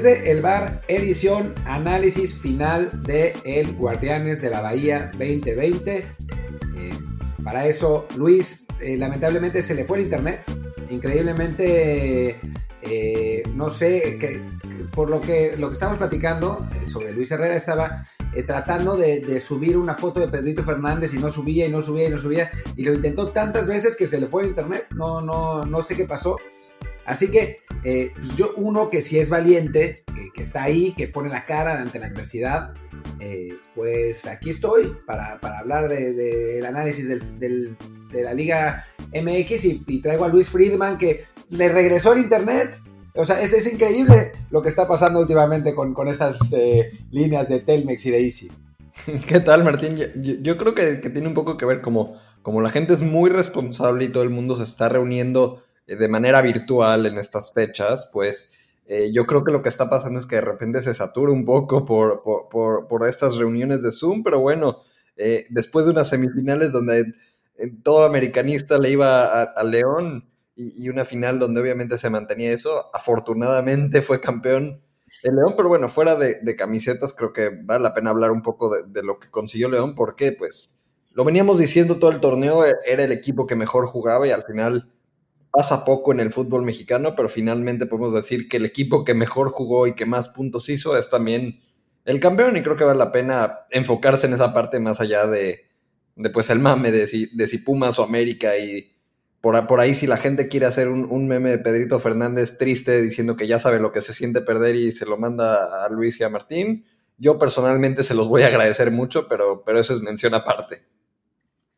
Desde el bar, edición, análisis final de El Guardianes de la Bahía 2020. Eh, para eso, Luis, eh, lamentablemente se le fue el internet. Increíblemente, eh, no sé, que, por lo que, lo que estamos platicando sobre Luis Herrera, estaba tratando de, de, subir una foto de Pedrito Fernández y no subía y no subía y no subía. Y lo intentó tantas veces que se le fue el internet. No, no, no sé qué pasó. Así que eh, pues yo, uno que sí es valiente, que, está ahí, que pone la cara ante la adversidad, eh, pues aquí estoy para, hablar del análisis de la Liga MX y, traigo a Luis Friedman que le regresó el Internet. O sea, es, es increíble lo que está pasando últimamente con, estas eh, líneas de Telmex y de Easy. ¿Qué tal, Martín? Yo, creo que, que, tiene un poco que ver como, como la gente es muy responsable y todo el mundo se está reuniendo de manera virtual en estas fechas, pues eh, yo creo que lo que está pasando es que de repente se satura un poco por, por, estas reuniones de Zoom, pero bueno, eh, después de unas semifinales donde todo americanista le iba a, León y, una final donde obviamente se mantenía eso, afortunadamente fue campeón el León, pero bueno, fuera de, camisetas creo que vale la pena hablar un poco de, de lo que consiguió León, porque pues lo veníamos diciendo todo el torneo, era el equipo que mejor jugaba y al final pasa poco en el fútbol mexicano, pero finalmente podemos decir que el equipo que mejor jugó y que más puntos hizo es también el campeón y creo que vale la pena enfocarse en esa parte más allá de, de pues el mame de si, de si Pumas o América y por, por ahí si la gente quiere hacer un, meme de Pedrito Fernández triste diciendo que ya sabe lo que se siente perder y se lo manda a Luis y a Martín, yo personalmente se los voy a agradecer mucho, pero, pero eso es mención aparte.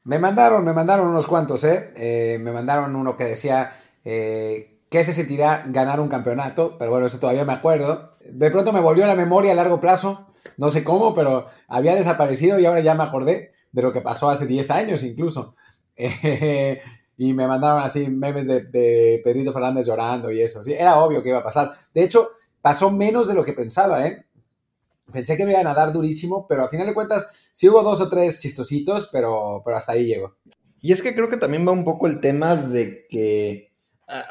Me mandaron, me mandaron unos cuantos, ¿eh? eh me mandaron uno que decía eh, qué se sentirá ganar un campeonato, pero bueno, eso todavía me acuerdo. De pronto me volvió a la memoria a largo plazo, no sé cómo, pero había desaparecido y ahora ya me acordé de lo que pasó hace 10 años incluso. y me mandaron así memes de, de, Pedrito Fernández llorando y eso. Sí, era obvio que iba a pasar. De hecho, pasó menos de lo que pensaba, ¿eh? Pensé que me iban a dar durísimo, pero a final de cuentas sí hubo dos o tres chistositos, pero, pero hasta ahí llegó. Y es que creo que también va un poco el tema de que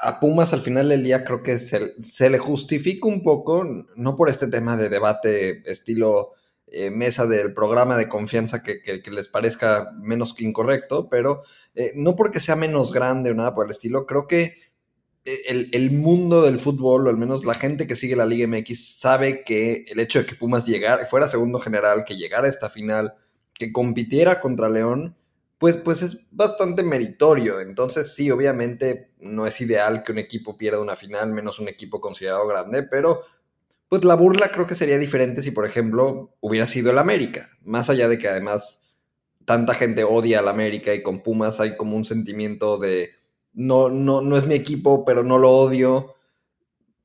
a Pumas al final del día creo que se, le justifica un poco, no por este tema de debate estilo eh, mesa del programa de confianza que, les parezca menos que incorrecto, pero eh, no porque sea menos grande o nada por el estilo, creo que el, mundo del fútbol, o al menos la gente que sigue la Liga MX, sabe que el hecho de que Pumas llegara, fuera segundo general, que llegara a esta final, que compitiera contra León, pues, pues es bastante meritorio. Entonces, sí, obviamente no es ideal que un equipo pierda una final, menos un equipo considerado grande, pero pues la burla creo que sería diferente si, por ejemplo, hubiera sido el América. Más allá de que además tanta gente odia al América y con Pumas hay como un sentimiento de no, no, no es mi equipo, pero no lo odio.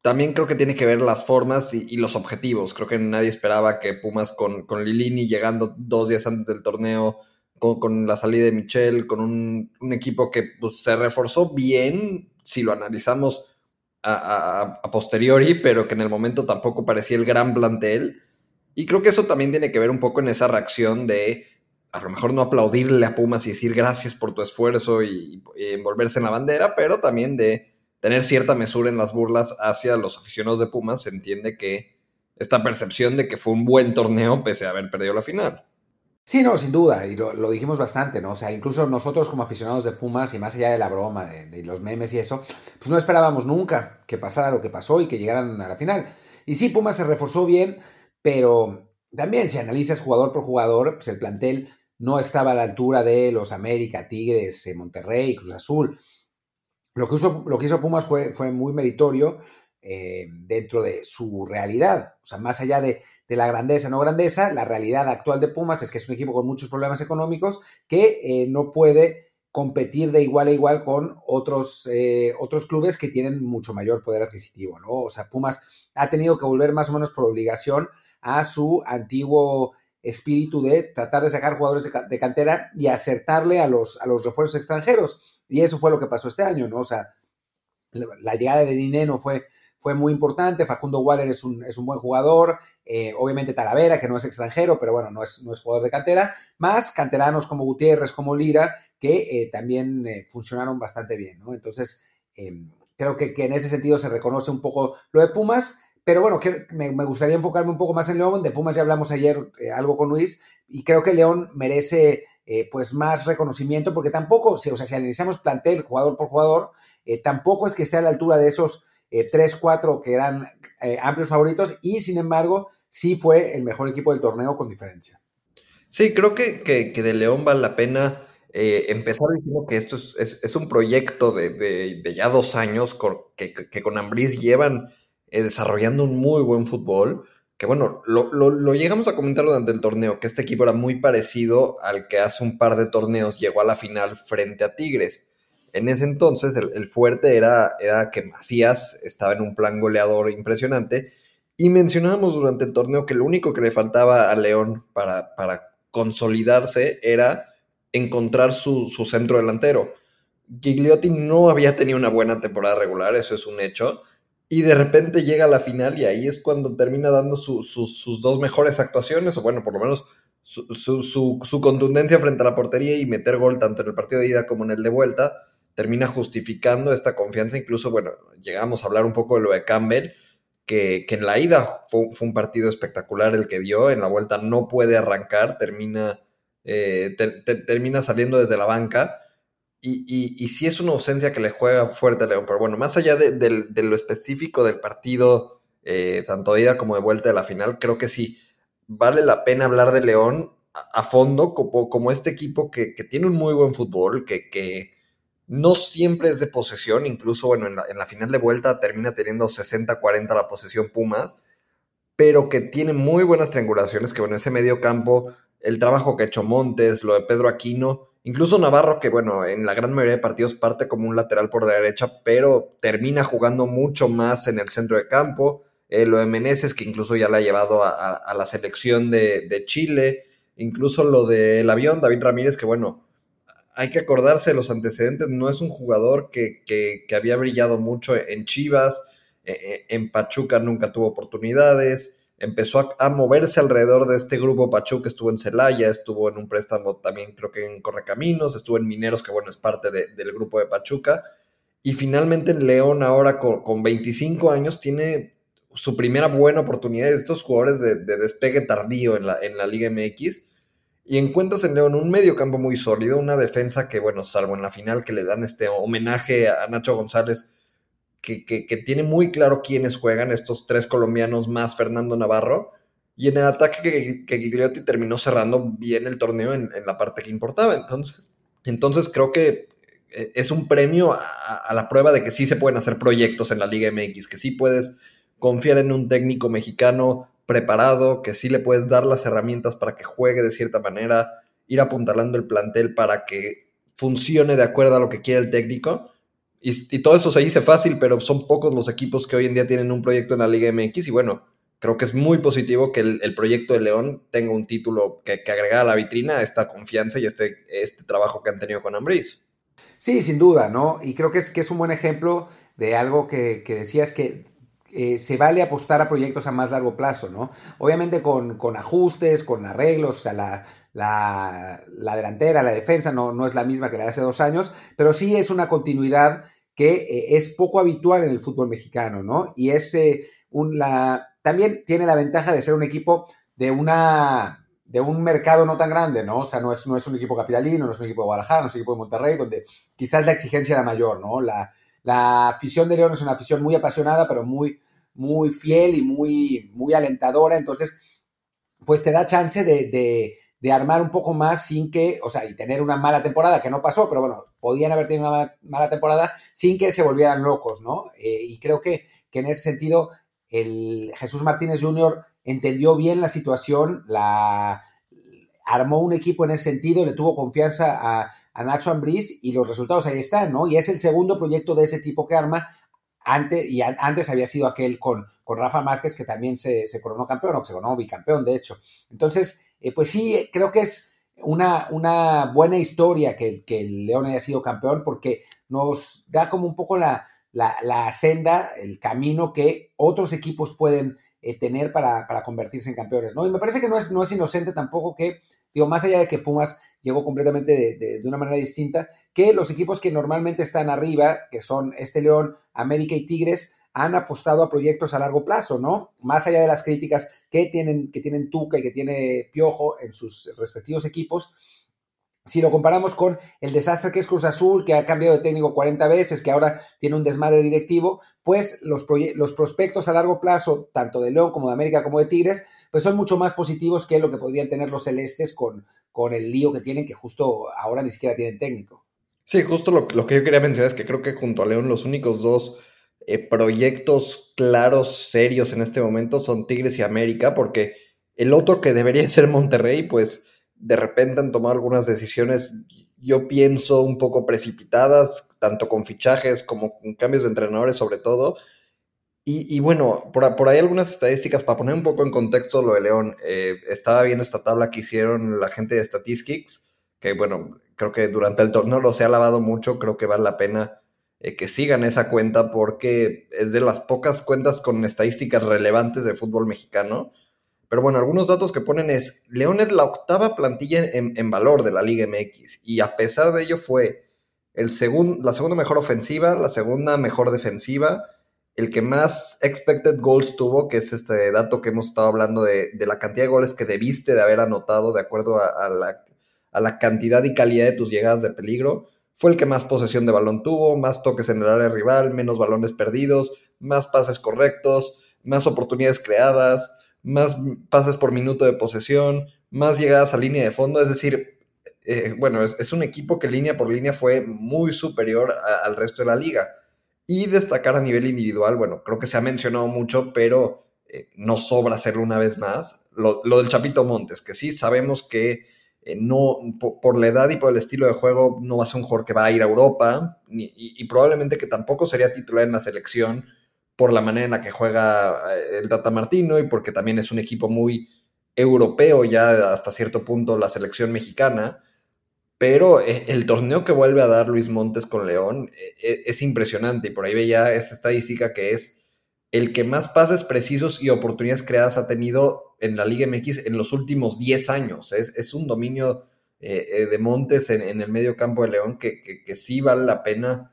También creo que tiene que ver las formas y, los objetivos. Creo que nadie esperaba que Pumas con, con, Lilini llegando dos días antes del torneo, con, la salida de Michel, con un, equipo que pues, se reforzó bien, si lo analizamos a, a, posteriori, pero que en el momento tampoco parecía el gran plantel. Y creo que eso también tiene que ver un poco en esa reacción de a lo mejor no aplaudirle a Pumas y decir gracias por tu esfuerzo y, envolverse en la bandera, pero también de tener cierta mesura en las burlas hacia los aficionados de Pumas, se entiende que esta percepción de que fue un buen torneo pese a haber perdido la final. Sí, no, sin duda, y lo, dijimos bastante, ¿no? O sea, incluso nosotros como aficionados de Pumas, y más allá de la broma, de, de, los memes y eso, pues no esperábamos nunca que pasara lo que pasó y que llegaran a la final. Y sí, Pumas se reforzó bien, pero también si analizas jugador por jugador, pues el plantel no estaba a la altura de los América, Tigres, eh, Monterrey, Cruz Azul. Lo que hizo, lo que hizo Pumas fue, fue muy meritorio eh, dentro de su realidad. O sea, más allá de, la grandeza, no grandeza, la realidad actual de Pumas es que es un equipo con muchos problemas económicos que eh, no puede competir de igual a igual con otros, otros clubes que tienen mucho mayor poder adquisitivo, ¿no? O sea, Pumas ha tenido que volver más o menos por obligación a su antiguo espíritu de tratar de sacar jugadores de, cantera y acertarle a los, a los refuerzos extranjeros. Y eso fue lo que pasó este año, ¿no? O sea, la llegada de Dineno fue, fue muy importante. Facundo Waller es un, es un buen jugador. Eh, obviamente Talavera, que no es extranjero, pero bueno, no es, no es jugador de cantera. Más canteranos como Gutiérrez, como Lira, que eh, también eh, funcionaron bastante bien, ¿no? Entonces, creo que, que, en ese sentido se reconoce un poco lo de Pumas pero bueno, que me, gustaría enfocarme un poco más en León. De Pumas ya hablamos ayer algo con Luis y creo que León merece pues más reconocimiento porque tampoco, o sea, si analizamos plantel jugador por jugador, tampoco es que esté a la altura de esos tres, cuatro que eran amplios favoritos y sin embargo sí fue el mejor equipo del torneo con diferencia. Sí, creo que, que, de León vale la pena eh, empezar diciendo que esto es, un proyecto de, ya dos años que, con Ambris llevan eh, desarrollando un muy buen fútbol. Que bueno, lo, llegamos a comentar durante el torneo, que este equipo era muy parecido al que hace un par de torneos llegó a la final frente a Tigres. En ese entonces el, fuerte era, era que Macías estaba en un plan goleador impresionante y mencionábamos durante el torneo que lo único que le faltaba a León para, para consolidarse era encontrar su, centro delantero. Gigliotti no había tenido una buena temporada regular, eso es un hecho, y de repente llega a la final y ahí es cuando termina dando sus dos mejores actuaciones, o bueno, por lo menos su, contundencia frente a la portería y meter gol tanto en el partido de ida como en el de vuelta, termina justificando esta confianza. Incluso, bueno, llegamos a hablar un poco de lo de Campbell, que, en la ida fue, un partido espectacular el que dio, en la vuelta no puede arrancar, termina, eh, termina saliendo desde la banca. Y, y, sí es una ausencia que le juega fuerte a León, pero bueno, más allá de, lo específico del partido, eh, tanto de ida como de vuelta de la final, creo que sí vale la pena hablar de León a, fondo como, como, este equipo que, que, tiene un muy buen fútbol, que, que, no siempre es de posesión, incluso bueno, en la, final de vuelta termina teniendo 60-40 la posesión Pumas, pero que tiene muy buenas triangulaciones, que bueno, ese medio campo, el trabajo que ha hecho Montes, lo de Pedro Aquino, incluso Navarro, que bueno, en la gran mayoría de partidos parte como un lateral por la derecha, pero termina jugando mucho más en el centro de campo, eh, lo de Meneses, que incluso ya la ha llevado a, la selección de, de Chile, incluso lo del avión, David Ramírez, que bueno, hay que acordarse de los antecedentes, no es un jugador que, había brillado mucho en Chivas, e, e, en Pachuca nunca tuvo oportunidades, empezó a, moverse alrededor de este grupo Pachuca, estuvo en Celaya, estuvo en un préstamo también creo que en Correcaminos, estuvo en Mineros, que bueno, es parte del grupo de Pachuca, y finalmente en León ahora con, 25 años tiene su primera buena oportunidad de estos jugadores de, despegue tardío en la, en la Liga MX y encuentras en León un medio campo muy sólido, una defensa que, bueno, salvo en la final que le dan este homenaje a Nacho González, que, tiene muy claro quiénes juegan, estos tres colombianos más Fernando Navarro, y en el ataque que, Gigliotti terminó cerrando bien el torneo en, la parte que importaba. Entonces, entonces creo que eh, es un premio a, a, la prueba de que sí se pueden hacer proyectos en la Liga MX, que sí puedes confiar en un técnico mexicano preparado, que sí le puedes dar las herramientas para que juegue de cierta manera, ir apuntalando el plantel para que funcione de acuerdo a lo que quiere el técnico. Y, todo eso se dice fácil, pero son pocos los equipos que hoy en día tienen un proyecto en la Liga MX. Y bueno, creo que es muy positivo que el, proyecto de León tenga un título que, que agrega a la vitrina esta confianza y este, este trabajo que han tenido con Ambris. Sí, sin duda, ¿no? Y creo que es, que es un buen ejemplo de algo que, que decías que eh, se vale apostar a proyectos a más largo plazo, ¿no? Obviamente con, ajustes, con arreglos, o sea, la, la, delantera, la defensa no, no, es la misma que la de hace dos años, pero sí es una continuidad que eh, es poco habitual en el fútbol mexicano, ¿no? Y es eh, un, la, también tiene la ventaja de ser un equipo de una de un mercado no tan grande, ¿no? O sea, no es, no es un equipo capitalino, no es un equipo de Guadalajara, no es un equipo de Monterrey, donde quizás la exigencia era mayor, ¿no? La, la afición de León es una afición muy apasionada, pero muy, muy fiel y muy, muy alentadora. Entonces, pues te da chance de, armar un poco más sin que, o sea, y tener una mala temporada, que no pasó, pero bueno, podían haber tenido una mala, temporada sin que se volvieran locos, ¿no? Eh, y creo que, que, en ese sentido, el Jesús Martínez Jr. entendió bien la situación, la armó un equipo en ese sentido, le tuvo confianza a, Nacho Ambriz y los resultados ahí están, ¿no? Y es el segundo proyecto de ese tipo que arma. Antes, y antes había sido aquel con, con Rafa Márquez que también se, coronó campeón o se coronó bicampeón, de hecho. Entonces, eh, pues sí, creo que es una, una buena historia que, el León haya sido campeón porque nos da como un poco la, la, senda, el camino que otros equipos pueden eh, tener para, para, convertirse en campeones, ¿no? Y me parece que no es, no es inocente tampoco que, digo, más allá de que Pumas llegó completamente de, una manera distinta, que los equipos que normalmente están arriba, que son este León, América y Tigres, han apostado a proyectos a largo plazo, ¿no? Más allá de las críticas que tienen, que tienen Tuca y que tiene Piojo en sus respectivos equipos, si lo comparamos con el desastre que es Cruz Azul, que ha cambiado de técnico 40 veces, que ahora tiene un desmadre directivo, pues los, los prospectos a largo plazo, tanto de León como de América como de Tigres, pues son mucho más positivos que lo que podrían tener los celestes con, con el lío que tienen, que justo ahora ni siquiera tienen técnico. Sí, justo lo, que yo quería mencionar es que creo que junto a León los únicos dos eh, proyectos claros, serios en este momento son Tigres y América, porque el otro que debería ser Monterrey, pues de repente han tomado algunas decisiones, yo pienso, un poco precipitadas, tanto con fichajes como con cambios de entrenadores sobre todo. Y, bueno, por, ahí algunas estadísticas para poner un poco en contexto lo de León. Eh, estaba viendo esta tabla que hicieron la gente de Statistics, que bueno, creo que durante el torneo lo se ha lavado mucho, creo que vale la pena eh, que sigan esa cuenta porque es de las pocas cuentas con estadísticas relevantes de fútbol mexicano. Pero bueno, algunos datos que ponen es, León es la octava plantilla en, valor de la Liga MX y a pesar de ello fue el la segunda mejor ofensiva, la segunda mejor defensiva, el que más expected goals tuvo, que es este dato que hemos estado hablando de, la cantidad de goles que debiste de haber anotado de acuerdo a, la, a la cantidad y calidad de tus llegadas de peligro. Fue el que más posesión de balón tuvo, más toques en el área rival, menos balones perdidos, más pases correctos, más oportunidades creadas, más pases por minuto de posesión, más llegadas a línea de fondo, es decir, eh, bueno, es, un equipo que línea por línea fue muy superior al resto de la liga. Y destacar a nivel individual, bueno, creo que se ha mencionado mucho, pero eh, no sobra hacerlo una vez más. Lo, del Chapito Montes, que sí sabemos que eh, no, por, la edad y por el estilo de juego, no va a ser un jugador que va a ir a Europa, y, probablemente que tampoco sería titular en la selección, por la manera en la que juega eh, el Tata Martino y porque también es un equipo muy europeo ya hasta cierto punto la selección mexicana. Pero eh, el torneo que vuelve a dar Luis Montes con León eh, es impresionante y por ahí veía esta estadística que es el que más pases precisos y oportunidades creadas ha tenido en la Liga MX en los últimos 10 años. Es, un dominio de Montes en, el medio campo de León que, que sí vale la pena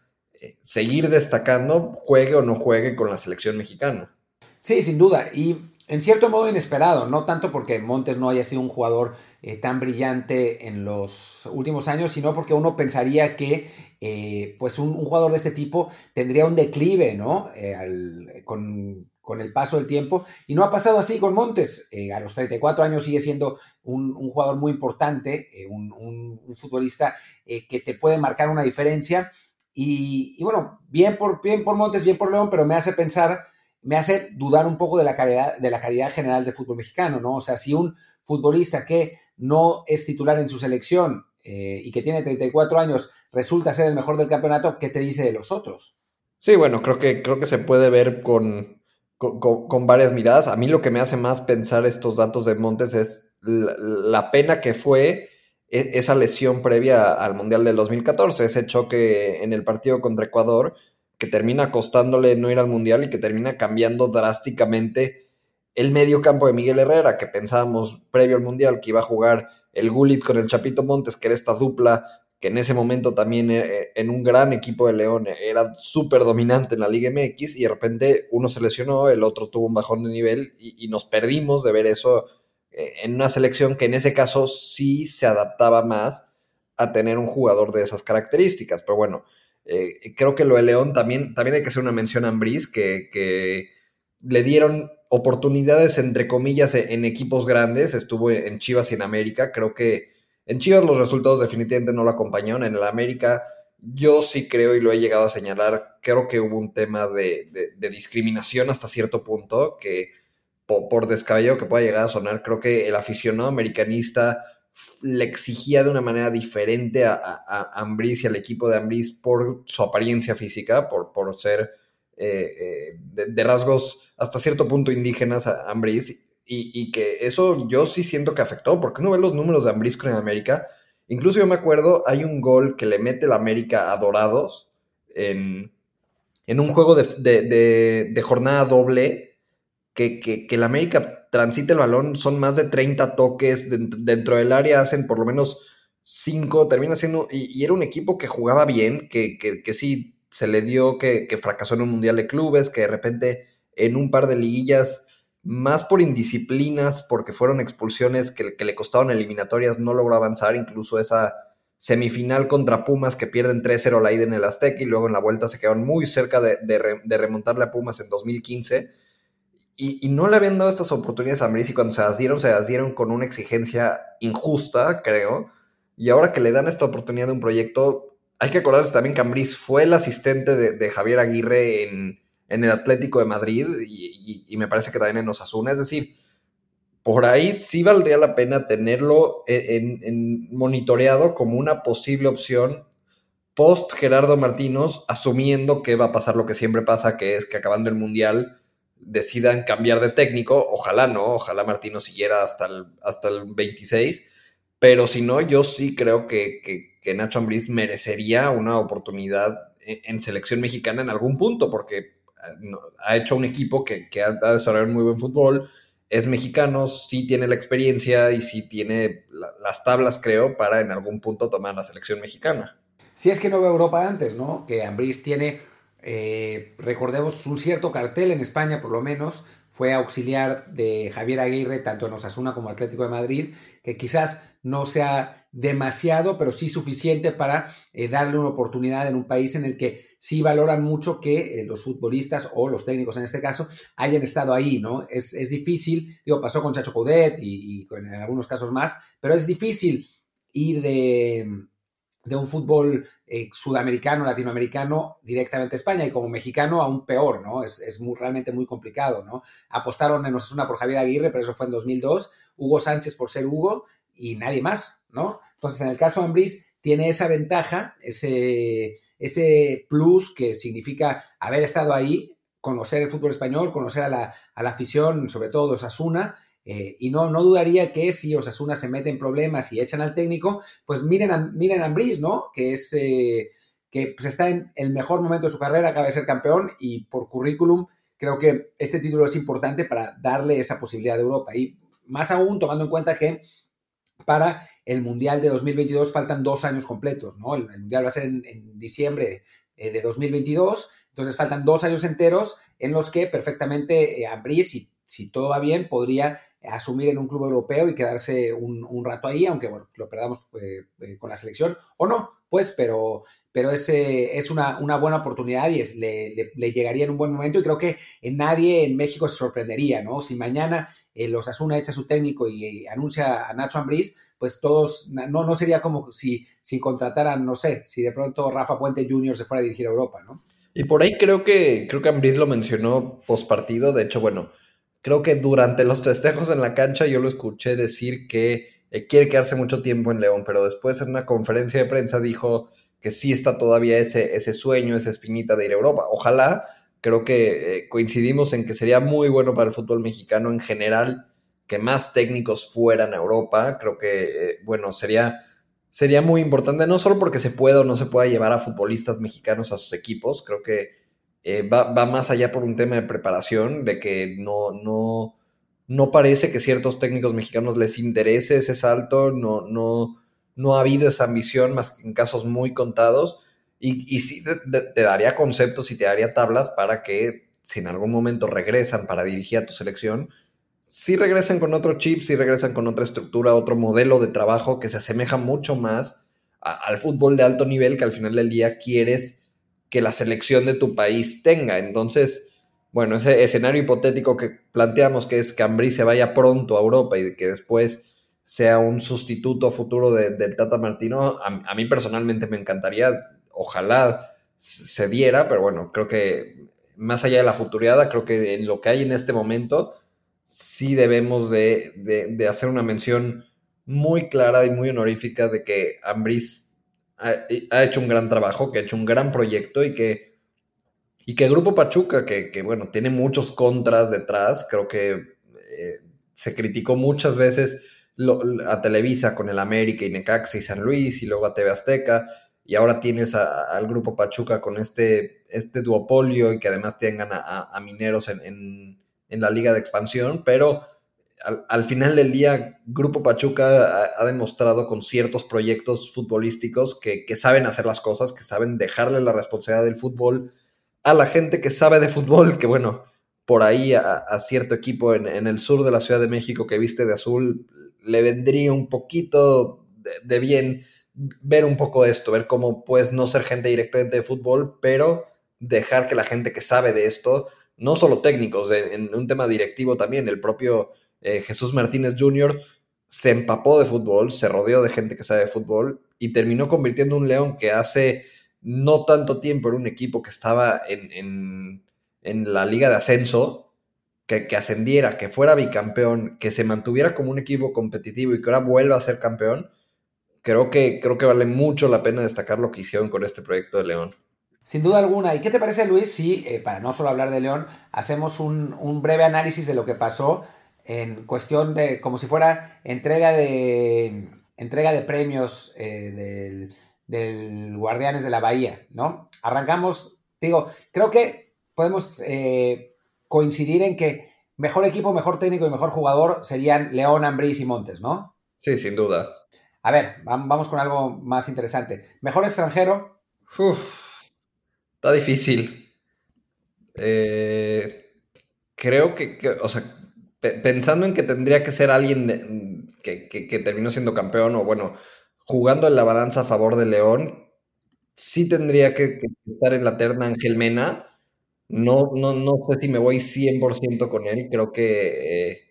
seguir destacando, juegue o no juegue con la selección mexicana. Sí, sin duda. Y en cierto modo inesperado, no tanto porque Montes no haya sido un jugador eh, tan brillante en los últimos años, sino porque uno pensaría que eh, pues un, jugador de este tipo tendría un declive, ¿no? Eh, con, el paso del tiempo. Y no ha pasado así con Montes. a los 34 años sigue siendo un, jugador muy importante, un, futbolista que te puede marcar una diferencia y, bueno, bien por, bien por Montes, bien por León, pero me hace pensar, me hace dudar un poco de la calidad, de la calidad general del fútbol mexicano, ¿no? O sea, si un futbolista que no es titular en su selección eh, y que tiene 34 años resulta ser el mejor del campeonato, ¿qué te dice de los otros? Sí, bueno, creo que, creo que se puede ver con, con, varias miradas. A mí lo que me hace más pensar estos datos de Montes es la pena que fue e-, esa lesión previa al Mundial del 2014, ese choque en el partido contra Ecuador, que termina costándole no ir al Mundial y que termina cambiando drásticamente el medio campo de Miguel Herrera, que pensábamos previo al Mundial que iba a jugar el Gulit con el Chapito Montes, que era esta dupla que en ese momento también eh, en un gran equipo de León era súper dominante en la Liga MX y de repente uno se lesionó, el otro tuvo un bajón de nivel y nos perdimos de ver eso eh, en una selección que en ese caso sí se adaptaba más a tener un jugador de esas características. Pero bueno, eh, creo que lo de León también, también hay que hacer una mención a Ambris, que, que le dieron oportunidades, entre comillas, e, en equipos grandes. Estuvo en Chivas y en América. Creo que en Chivas los resultados definitivamente no lo acompañaron. En el América yo sí creo y lo he llegado a señalar, creo que hubo un tema de, de discriminación hasta cierto punto, que por, descabellado que pueda llegar a sonar, creo que el aficionado americanista le exigía de una manera diferente a, a, y al equipo de Ambris por su apariencia física, por, por ser eh, eh, de, rasgos hasta cierto punto indígenas a Ambris, y, que eso yo sí siento que afectó, porque uno ve los números de Ambris con América. Incluso yo me acuerdo, hay un gol que le mete el América a Dorados en, en un juego de, de jornada doble que, que, que el América transite el balón, son más de 30 toques dentro, del área, hacen por lo menos 5, termina siendo, y, era un equipo que jugaba bien, que, que, sí se le dio que, fracasó en un Mundial de Clubes, que de repente en un par de liguillas, más por indisciplinas, porque fueron expulsiones que, le costaron eliminatorias, no logró avanzar, incluso esa semifinal contra Pumas que pierden 3-0 la ida en el Azteca y luego en la vuelta se quedaron muy cerca de, de remontarle a Pumas en 2015 y, no le habían dado estas oportunidades a Ambriz y cuando se las dieron, se las dieron con una exigencia injusta, creo. Y ahora que le dan esta oportunidad de un proyecto, hay que acordarse también que fue el asistente de, Javier Aguirre en, el Atlético de Madrid y, me parece que también en Osasuna. Es decir, por ahí sí valdría la pena tenerlo en, monitoreado como una posible opción post Gerardo Martínez, asumiendo que va a pasar lo que siempre pasa, que es que acabando el Mundial decidan cambiar de técnico, ojalá no, ojalá Martino siguiera hasta el, hasta el 26, pero si no, yo sí creo que, que, Nacho Ambriz merecería una oportunidad en, selección mexicana en algún punto, porque eh, ha hecho un equipo que, que ha, desarrollado muy buen fútbol, es mexicano, sí tiene la experiencia y sí tiene las tablas, creo, para en algún punto tomar la selección mexicana. Si es que no ve Europa antes, ¿no? Que Ambriz tiene eh, recordemos un cierto cartel en España, por lo menos, fue auxiliar de Javier Aguirre, tanto en Osasuna como Atlético de Madrid, que quizás no sea demasiado, pero sí suficiente para eh, darle una oportunidad en un país en el que sí valoran mucho que eh, los futbolistas o los técnicos en este caso hayan estado ahí, ¿no? Es, difícil, digo, pasó con Chacho Coudet y en algunos casos más, pero es difícil ir de, de un fútbol eh, sudamericano, latinoamericano, directamente a España, y como mexicano aún peor, ¿no? Es, es muy, realmente muy complicado, ¿no? Apostaron en Osasuna por Javier Aguirre, pero eso fue en 2002, Hugo Sánchez por ser Hugo y nadie más, ¿no? Entonces, en el caso de tiene esa ventaja, ese, ese plus que significa haber estado ahí, conocer el fútbol español, conocer a la, a la afición, sobre todo de Osasuna, eh, y no, no dudaría que si Osasuna se mete en problemas y echan al técnico, pues miren a, miren a Ambriz, ¿no? Que es eh, que pues está en el mejor momento de su carrera, acaba de ser campeón y por currículum creo que este título es importante para darle esa posibilidad de Europa. Y más aún tomando en cuenta que para el Mundial de 2022 faltan dos años completos, ¿no? El, Mundial va a ser en, diciembre eh, de 2022, entonces faltan dos años enteros en los que perfectamente Ambriz, si, si todo va bien, podría asumir en un club europeo y quedarse un, rato ahí, aunque bueno, lo perdamos eh, eh, con la selección o no, pues, pero, pero es, es una, una, buena oportunidad y es, le, le, llegaría en un buen momento y creo que nadie en México se sorprendería, ¿no? Si mañana eh, los Asuna echa su técnico y, anuncia a Nacho Ambriz, pues todos, no, no sería como si, si contrataran, no sé, si de pronto Rafa Puente Jr. se fuera a dirigir a Europa, ¿no? Y por ahí creo que, creo que Ambriz lo mencionó post partido, de hecho, bueno, creo que durante los festejos en la cancha yo lo escuché decir que eh, quiere quedarse mucho tiempo en León, pero después en una conferencia de prensa dijo que sí está todavía ese, ese sueño, esa espinita de ir a Europa. Ojalá, creo que eh, coincidimos en que sería muy bueno para el fútbol mexicano en general que más técnicos fueran a Europa. Creo que, eh, bueno, sería, sería muy importante, no solo porque se pueda o no se pueda llevar a futbolistas mexicanos a sus equipos, creo que eh, va, más allá por un tema de preparación, de que no, no, no parece que ciertos técnicos mexicanos les interese ese salto, no, no, no ha habido esa ambición más que en casos muy contados. Y, y sí te, daría conceptos y te daría tablas para que si en algún momento regresan para dirigir a tu selección, si regresen con otro chip, si regresan con otra estructura, otro modelo de trabajo que se asemeja mucho más al fútbol de alto nivel que al final del día quieres que la selección de tu país tenga. Entonces, bueno, ese escenario hipotético que planteamos que es que Ambrí se vaya pronto a Europa y que después sea un sustituto futuro del Tata Martino, a, mí personalmente me encantaría, ojalá se diera, pero bueno, creo que más allá de la futuriada, creo que en lo que hay en este momento, sí debemos de, de hacer una mención muy clara y muy honorífica de que Ambris ha, hecho un gran trabajo, que ha hecho un gran proyecto y que, y que el Grupo Pachuca, que, bueno, tiene muchos contras detrás, creo que eh, se criticó muchas veces a Televisa con el América y Necaxa y San Luis y luego a TV Azteca y ahora tienes al Grupo Pachuca con este, este duopolio y que además tengan a, Mineros en, en, la liga de expansión, pero al, final del día, Grupo Pachuca ha, demostrado con ciertos proyectos futbolísticos que, saben hacer las cosas, que saben dejarle la responsabilidad del fútbol a la gente que sabe de fútbol, que bueno, por ahí a, cierto equipo en, el sur de la Ciudad de México que viste de azul, le vendría un poquito de, bien ver un poco de esto, ver cómo puedes no ser gente directamente de fútbol, pero dejar que la gente que sabe de esto, no solo técnicos, en un tema directivo también, el propio eh, Jesús Martínez Jr. se empapó de fútbol, se rodeó de gente que sabe de fútbol y terminó convirtiendo un León que hace no tanto tiempo era un equipo que estaba en, la liga de ascenso, que, que, ascendiera, que fuera bicampeón, que se mantuviera como un equipo competitivo y que ahora vuelva a ser campeón, creo que, creo que vale mucho la pena destacar lo que hicieron con este proyecto de León. Sin duda alguna. ¿Y qué te parece, Luis, si, eh, para no solo hablar de León, hacemos un, un breve análisis de lo que pasó en cuestión de, como si fuera entrega de, entrega de premios eh, del, Guardianes de la Bahía, ¿no? Arrancamos, digo, creo que podemos eh, coincidir en que mejor equipo, mejor técnico y mejor jugador serían León, Ambrís y Montes, ¿no? Sí, sin duda. A ver, vamos con algo más interesante. Mejor extranjero. está difícil. Eh, creo que, o sea, pensando en que tendría que ser alguien que, terminó siendo campeón o bueno, jugando en la balanza a favor de León, sí tendría que, estar en la terna Ángel Mena. No, no, no sé si me voy 100% con él, creo que, eh,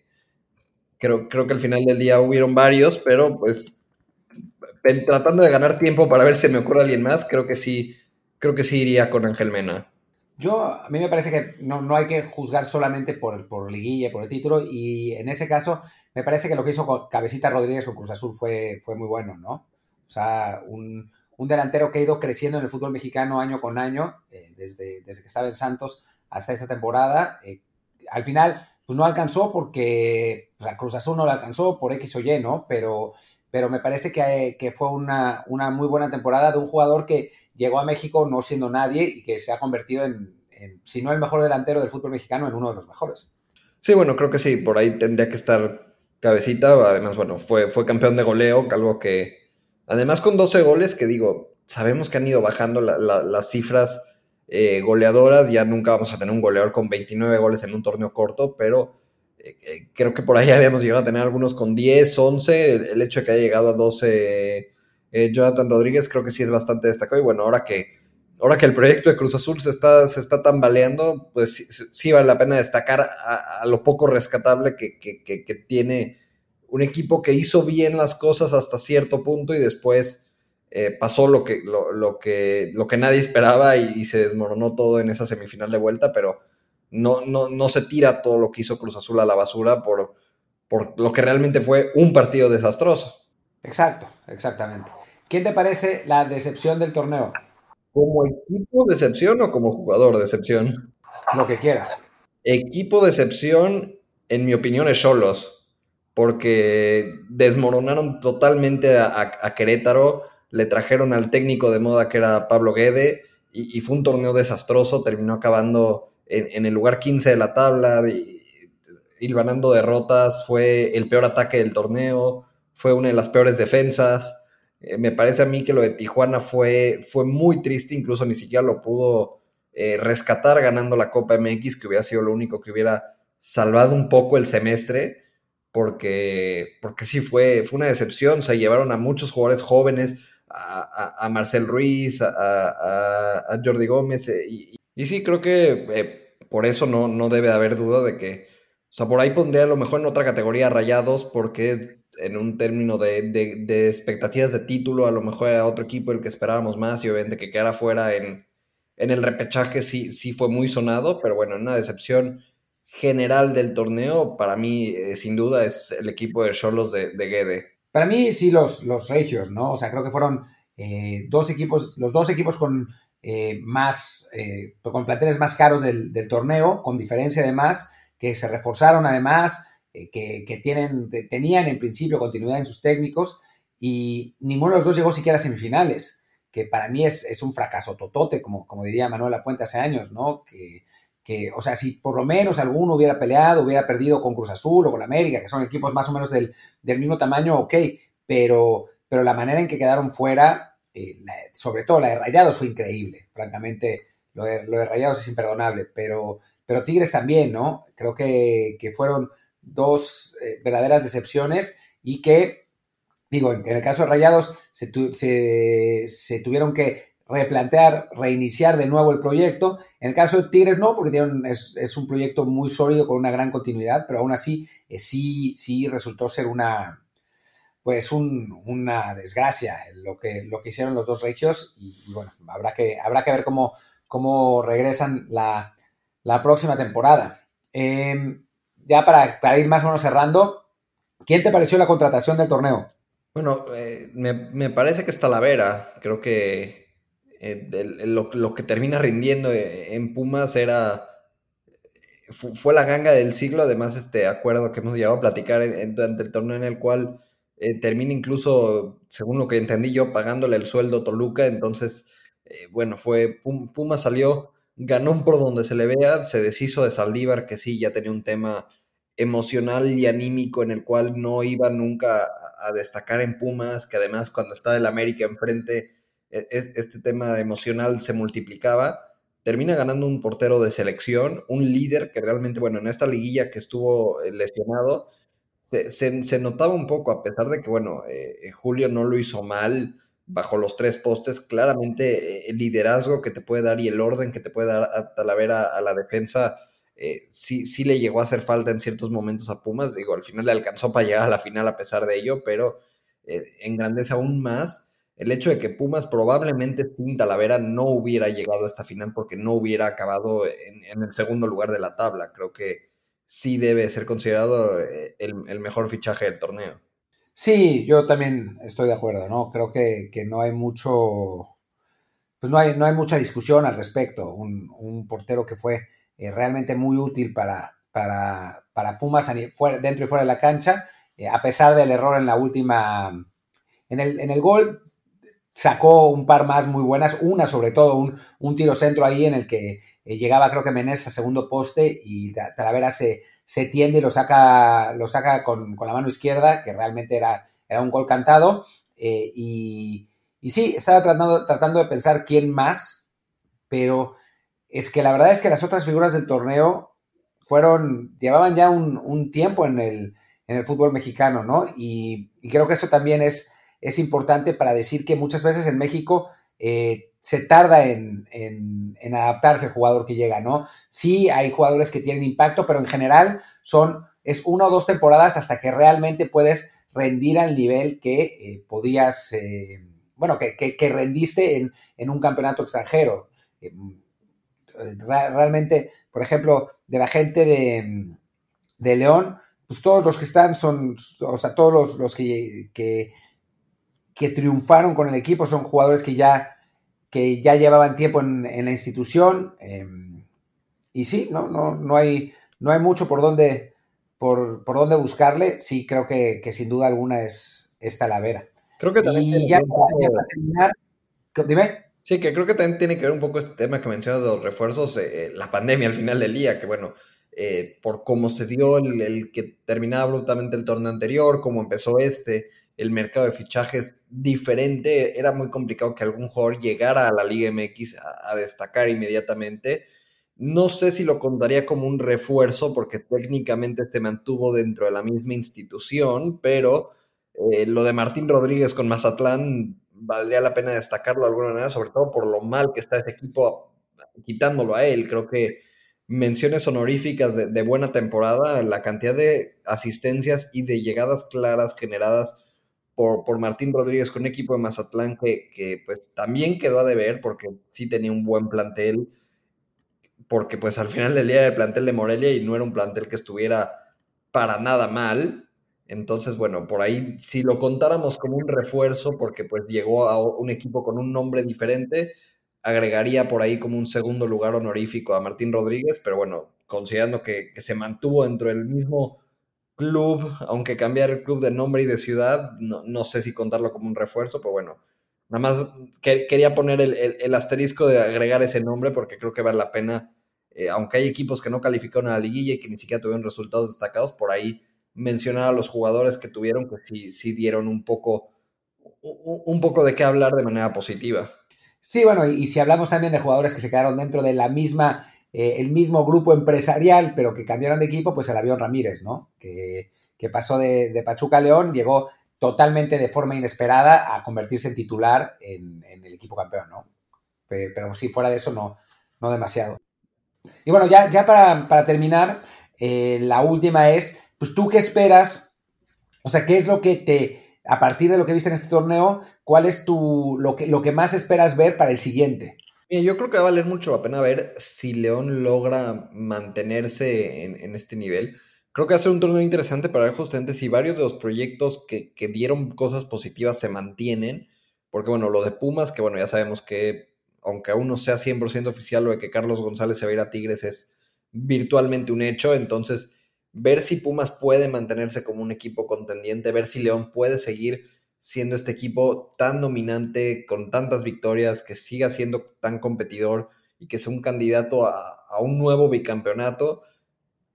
creo, creo que al final del día hubieron varios, pero pues tratando de ganar tiempo para ver si me ocurre alguien más, creo que sí, creo que sí iría con Ángel Mena. Yo, a mí me parece que no, hay que juzgar solamente por, por liguilla, por el título, y en ese caso me parece que lo que hizo Cabecita Rodríguez con Cruz Azul fue, fue muy bueno, ¿no? O sea, un, delantero que ha ido creciendo en el fútbol mexicano año con año, eh, desde, desde que estaba en Santos hasta esta temporada. Eh, al final, pues no alcanzó porque sea, Cruz Azul no lo alcanzó por X o Y, ¿no? Pero, pero me parece que, que fue una, una muy buena temporada de un jugador que llegó a México no siendo nadie y que se ha convertido en, si no el mejor delantero del fútbol mexicano, en uno de los mejores. Sí, bueno, creo que sí, por ahí tendría que estar cabecita. Además, bueno, fue, fue campeón de goleo, algo que, además con 12 goles, que digo, sabemos que han ido bajando las cifras eh, goleadoras, ya nunca vamos a tener un goleador con 29 goles en un torneo corto, pero eh, eh, creo que por ahí habíamos llegado a tener algunos con 10, 11, el, hecho de que haya llegado a 12 Jonathan Rodríguez creo que sí es bastante destacado y bueno, ahora que ahora que el proyecto de Cruz Azul se está, se está tambaleando, pues sí, vale la pena destacar a, lo poco rescatable que, tiene un equipo que hizo bien las cosas hasta cierto punto y después eh, pasó lo que, lo, que, lo que nadie esperaba y, se desmoronó todo en esa semifinal de vuelta, pero no, no, no se tira todo lo que hizo Cruz Azul a la basura por, por lo que realmente fue un partido desastroso. Exacto, exactamente. ¿Quién te parece la decepción del torneo? ¿Como equipo de excepción o como jugador de excepción? Lo que quieras. Equipo de excepción, en mi opinión, es Cholos, porque desmoronaron totalmente a, Querétaro, le trajeron al técnico de moda que era Pablo Guede, y, fue un torneo desastroso, terminó acabando en, el lugar 15 de la tabla, y, ganando derrotas, fue el peor ataque del torneo, fue una de las peores defensas eh, me parece a mí que lo de Tijuana fue, fue muy triste, incluso ni siquiera lo pudo eh, rescatar ganando la Copa MX, que hubiera sido lo único que hubiera salvado un poco el semestre, porque, porque sí fue, fue una decepción. Se llevaron a muchos jugadores jóvenes, a, Marcel Ruiz, a, Jordi Gómez, eh, y, y, sí, creo que por eso no, no debe haber duda de que, o sea, por ahí pondría a lo mejor en otra categoría rayados, porque en un término de, expectativas de título, a lo mejor era otro equipo el que esperábamos más y obviamente que quedara fuera en, el repechaje sí, sí fue muy sonado, pero bueno, una decepción general del torneo, para mí eh, sin duda es el equipo de Cholos de, de Guede. Para mí sí los, los regios, ¿no? O sea, creo que fueron eh, dos equipos, los dos equipos con eh, más, con planteles más caros del, del torneo, con diferencia además, que se reforzaron además, eh, que, tienen, tenían en principio continuidad en sus técnicos y ninguno de los dos llegó siquiera a semifinales, que para mí es, un fracaso totote, como, como diría Manuel Puente hace años, ¿no? Que, que, o sea, si por lo menos alguno hubiera peleado, hubiera perdido con Cruz Azul o con América, que son equipos más o menos del, mismo tamaño, ok, pero, pero la manera en que quedaron fuera, eh, sobre todo la de Rayados, fue increíble. Francamente, lo de, lo de Rayados es imperdonable, pero, pero Tigres también, ¿no? Creo que, fueron dos eh, verdaderas decepciones y que, digo, en, el caso de Rayados se, se tuvieron que replantear, reiniciar de nuevo el proyecto. En el caso de Tigres no, porque es, un proyecto muy sólido con una gran continuidad, pero aún así eh, sí, sí resultó ser una, pues una desgracia lo que, lo que hicieron los dos regios y, bueno, habrá que, habrá que ver cómo, cómo regresan la, próxima temporada. Em, ya para, para, ir más o menos cerrando, ¿quién te pareció la contratación del torneo? Bueno, eh, me, me, parece que está la Vera. Creo que eh, lo, que termina rindiendo eh, en Pumas era fue la ganga del siglo, además este acuerdo que hemos llegado a platicar durante el torneo en el cual termina incluso, según lo que entendí yo, pagándole el sueldo a Toluca, entonces, bueno, fue, Pumas salió, ganó por donde se le vea, se deshizo de Saldívar, que sí, ya tenía un tema emocional y anímico en el cual no iba nunca a destacar en Pumas, que además cuando está el América enfrente, e, este tema emocional se multiplicaba, termina ganando un portero de selección, un líder que realmente, bueno, en esta liguilla que estuvo eh, lesionado, se, notaba un poco, a pesar de que, bueno, eh, eh, Julio no lo hizo mal bajo los tres postes, claramente el liderazgo que te puede dar y el orden que te puede dar a Talavera a la defensa, sí, sí le llegó a hacer falta en ciertos momentos a Pumas, digo, al final le alcanzó para llegar a la final a pesar de ello, pero engrandece aún más el hecho de que Pumas probablemente sin Talavera no hubiera llegado a esta final porque no hubiera acabado en, el segundo lugar de la tabla. Creo que sí debe ser considerado eh, el, mejor fichaje del torneo. Sí, yo también estoy de acuerdo, ¿no? Creo que, no hay mucho, pues no hay, no hay mucha discusión al respecto. Un, portero que fue eh, realmente muy útil para, para, para Pumas dentro y fuera de la cancha, eh, a pesar del error en la última, en el, en el gol, sacó un par más muy buenas, una sobre todo, un, tiro centro ahí en el que eh, llegaba creo que Menés a segundo poste y Talavera se, se tiende y lo saca, lo saca con, la mano izquierda, que realmente era, era un gol cantado. Eh, y, y, sí, estaba tratando, tratando de pensar quién más, pero es que la verdad es que las otras figuras del torneo fueron, llevaban ya un, tiempo en el, en el fútbol mexicano, ¿no? y creo que eso también es es importante para decir que muchas veces en México eh, se tarda en, adaptarse el jugador que llega, ¿no? Sí, hay jugadores que tienen impacto, pero en general son, es una o dos temporadas hasta que realmente puedes rendir al nivel que eh, podías, eh, bueno, que, rendiste en, un campeonato extranjero. Realmente, por ejemplo, de la gente de, León, pues todos los que están son, o sea, todos los, que, que que triunfaron con el equipo son jugadores que ya, que ya llevaban tiempo en, la institución. Em, y sí, no, no, no, hay, no hay mucho por dónde, por, por dónde buscarle. Sí, creo que, sin duda alguna es, esta Talavera. Creo que también. Y ya, para terminar, dime. Sí, que creo que también tiene que ver un poco este tema que mencionas de los refuerzos, eh, eh, la pandemia al final del día, que bueno, eh, por cómo se dio el, que terminaba abruptamente el torneo anterior, cómo empezó este, el mercado de fichajes diferente, era muy complicado que algún jugador llegara a la Liga MX a, destacar inmediatamente. No sé si lo contaría como un refuerzo porque técnicamente se mantuvo dentro de la misma institución, pero lo de Martín Rodríguez con Mazatlán valdría la pena destacarlo de alguna manera, sobre todo por lo mal que está ese equipo quitándolo a él. Creo que menciones honoríficas de, buena temporada, la cantidad de asistencias y de llegadas claras generadas por, Martín Rodríguez con un equipo de Mazatlán que, pues también quedó a deber porque sí tenía un buen plantel, porque pues al final del día el plantel de Morelia y no era un plantel que estuviera para nada mal. Entonces, bueno, por ahí, si lo contáramos como un refuerzo, porque pues llegó a un equipo con un nombre diferente, agregaría por ahí como un segundo lugar honorífico a Martín Rodríguez, pero bueno, considerando que, se mantuvo dentro del mismo club, aunque cambiar el club de nombre y de ciudad, no, sé si contarlo como un refuerzo, pero bueno, nada más quería poner el, asterisco de agregar ese nombre porque creo que vale la pena eh, aunque hay equipos que no calificaron a la liguilla y que ni siquiera tuvieron resultados destacados, por ahí mencionar a los jugadores que tuvieron que sí, sí dieron un poco, un poco de qué hablar de manera positiva. Sí, bueno, y, si hablamos también de jugadores que se quedaron dentro de la misma, eh, el mismo grupo empresarial, pero que cambiaron de equipo, pues el avión Ramírez, ¿no? Que, pasó de, de, Pachuca León, llegó totalmente de forma inesperada a convertirse en titular en, el equipo campeón, ¿no? Pero si fuera de eso, no, no demasiado. Y bueno, ya, ya para, terminar, eh, la última es, pues tú qué esperas, o sea, qué es lo que te, a partir de lo que viste en este torneo, cuál es tu, lo que, lo que más esperas ver para el siguiente. yo creo que va a valer mucho la pena ver si León logra mantenerse en, este nivel. Creo que va a ser un torneo interesante para ver justamente si varios de los proyectos que, que dieron cosas positivas se mantienen. Porque bueno, lo de Pumas, que bueno, ya sabemos que aunque aún no sea 100% oficial, lo de que Carlos González se va a ir a Tigres es virtualmente un hecho. Entonces, ver si Pumas puede mantenerse como un equipo contendiente, ver si León puede seguir siendo este equipo tan dominante, con tantas victorias, que siga siendo tan competidor y que sea un candidato a, un nuevo bicampeonato.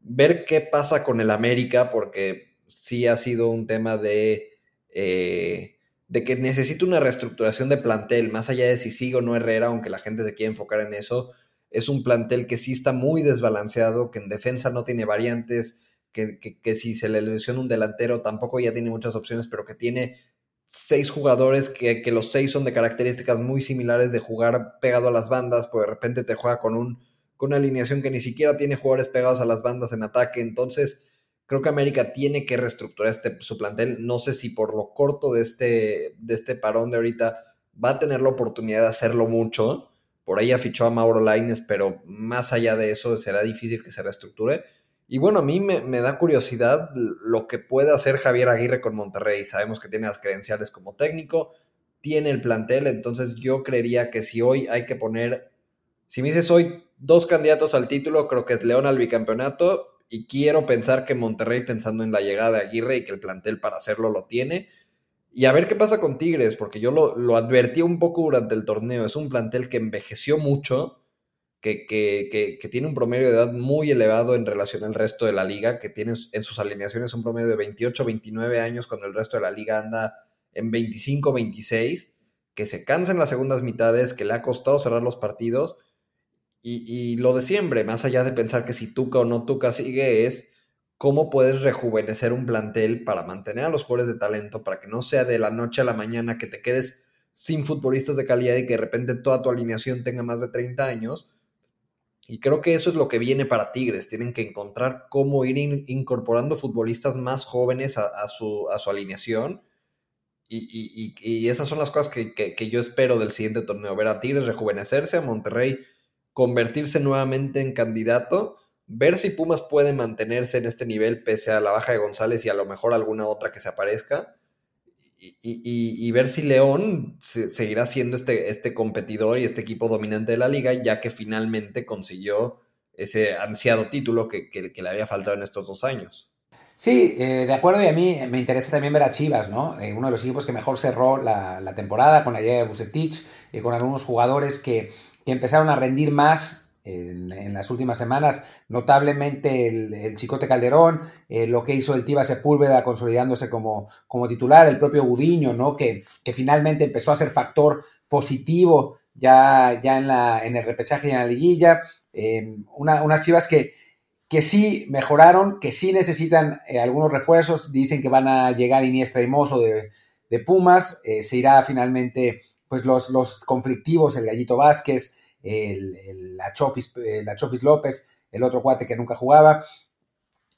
Ver qué pasa con el América, porque sí ha sido un tema de... Eh, de que necesita una reestructuración de plantel, más allá de si sigue o no Herrera, aunque la gente se quiere enfocar en eso, es un plantel que sí está muy desbalanceado, que en defensa no tiene variantes, que, si se le lesiona un delantero tampoco ya tiene muchas opciones, pero que tiene seis jugadores que, los seis son de características muy similares de jugar pegado a las bandas, pues de repente te juega con, un, con una alineación que ni siquiera tiene jugadores pegados a las bandas en ataque, entonces Creo que América tiene que reestructurar este, su plantel. No sé si por lo corto de este, de este parón de ahorita va a tener la oportunidad de hacerlo mucho. Por ahí fichó a Mauro Laines, pero más allá de eso será difícil que se reestructure. Y bueno, a mí me, me, da curiosidad lo que puede hacer Javier Aguirre con Monterrey. Sabemos que tiene las credenciales como técnico, tiene el plantel, entonces yo creería que si hoy hay que poner, si me dices hoy dos candidatos al título, creo que es León al bicampeonato y quiero pensar que Monterrey, pensando en la llegada de Aguirre y que el plantel para hacerlo lo tiene. Y a ver qué pasa con Tigres, porque yo lo, advertí un poco durante el torneo. Es un plantel que envejeció mucho, que, que, que, tiene un promedio de edad muy elevado en relación al resto de la liga, que tiene en sus alineaciones un promedio de 28, 29 años, cuando el resto de la liga anda en 25, 26, que se cansa en las segundas mitades, que le ha costado cerrar los partidos y, lo de siempre, más allá de pensar que si Tuca o no Tuca sigue, es cómo puedes rejuvenecer un plantel para mantener a los jugadores de talento, para que no sea de la noche a la mañana que te quedes sin futbolistas de calidad y que de repente toda tu alineación tenga más de 30 años. Y creo que eso es lo que viene para Tigres. Tienen que encontrar cómo ir incorporando futbolistas más jóvenes a, su, a su, alineación. Y, esas son las cosas que, que, yo espero del siguiente torneo. Ver a Tigres rejuvenecerse, a Monterrey convertirse nuevamente en candidato, ver si Pumas puede mantenerse en este nivel pese a la baja de González y a lo mejor alguna otra que se aparezca. Y, ver si León seguirá siendo este, este competidor y este equipo dominante de la liga, ya que finalmente consiguió ese ansiado título que, le había faltado en estos dos años. Sí, eh, de acuerdo, y a mí me interesa también ver a Chivas, ¿no? Eh, uno de los equipos que mejor cerró la, temporada con la llegada de Bucetich, y con algunos jugadores que que empezaron a rendir más en, las últimas semanas, notablemente el, Chicote Calderón, eh, lo que hizo el Tiba Sepúlveda consolidándose como, como titular, el propio Gudiño, ¿no? que, que finalmente empezó a ser factor positivo ya, ya en, la, en el repechaje y en la liguilla. Eh, unas chivas que, que sí mejoraron, que sí necesitan eh, algunos refuerzos, dicen que van a llegar Iniestra y Mozo de, de Pumas, se irá finalmente pues los, los conflictivos, el Gallito Vázquez, el, el Achofis, López, el otro cuate que nunca jugaba.